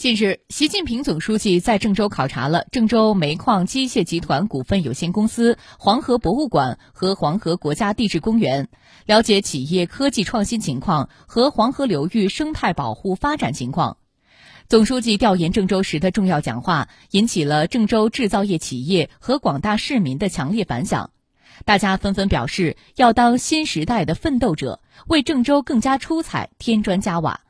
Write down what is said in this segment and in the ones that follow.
近日，习近平总书记在郑州考察了郑州煤矿机械集团股份有限公司、黄河博物馆和黄河国家地质公园，了解企业科技创新情况和黄河流域生态保护发展情况。总书记调研郑州时的重要讲话，引起了郑州制造业企业和广大市民的强烈反响，大家纷纷表示要当新时代的奋斗者，为郑州更加出彩添砖加瓦。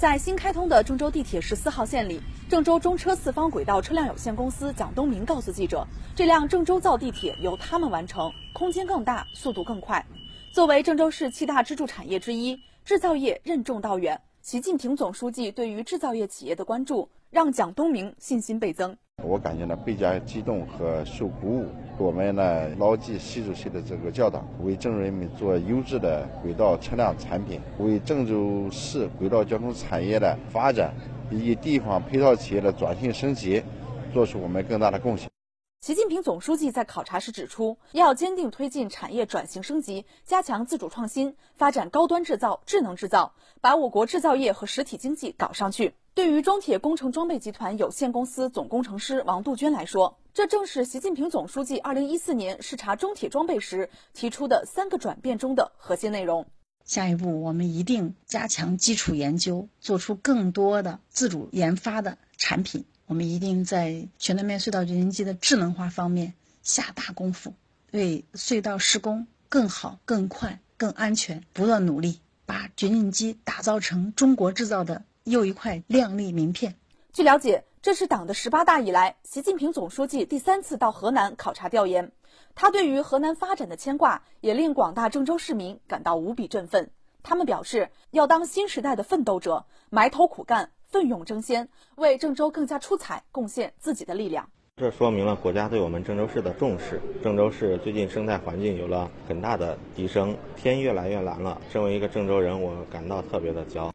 在新开通的郑州地铁十四号线里，郑州中车四方轨道车辆有限公司蒋东明告诉记者，这辆郑州造地铁由他们完成，空间更大，速度更快。作为郑州市七大支柱产业之一，制造业任重道远。习近平总书记对于制造业企业的关注，让蒋东明信心倍增。我感觉呢倍加激动和受鼓舞。我们呢牢记习主席的这个教导，为郑州人民做优质的轨道车辆产品，为郑州市轨道交通产业的发展以及地方配套企业的转型升级，做出我们更大的贡献。习近平总书记在考察时指出，要坚定推进产业转型升级，加强自主创新，发展高端制造、智能制造，把我国制造业和实体经济搞上去。对于中铁工程装备集团有限公司总工程师王杜鹃来说，这正是习近平总书记2014年视察中铁装备时提出的三个转变中的核心内容。下一步，我们一定加强基础研究，做出更多的自主研发的产品。我们一定在全断面隧道掘进机的智能化方面下大功夫，为隧道施工更好、更快、更安全不断努力，把掘进机打造成中国制造的又一块亮丽名片。据了解，这是党的十八大以来，习近平总书记第三次到河南考察调研。他对于河南发展的牵挂，也令广大郑州市民感到无比振奋。他们表示，要当新时代的奋斗者，埋头苦干。奋勇争先，为郑州更加出彩贡献自己的力量。这说明了国家对我们郑州市的重视。郑州市最近生态环境有了很大的提升，天越来越蓝了。身为一个郑州人，我感到特别的骄傲。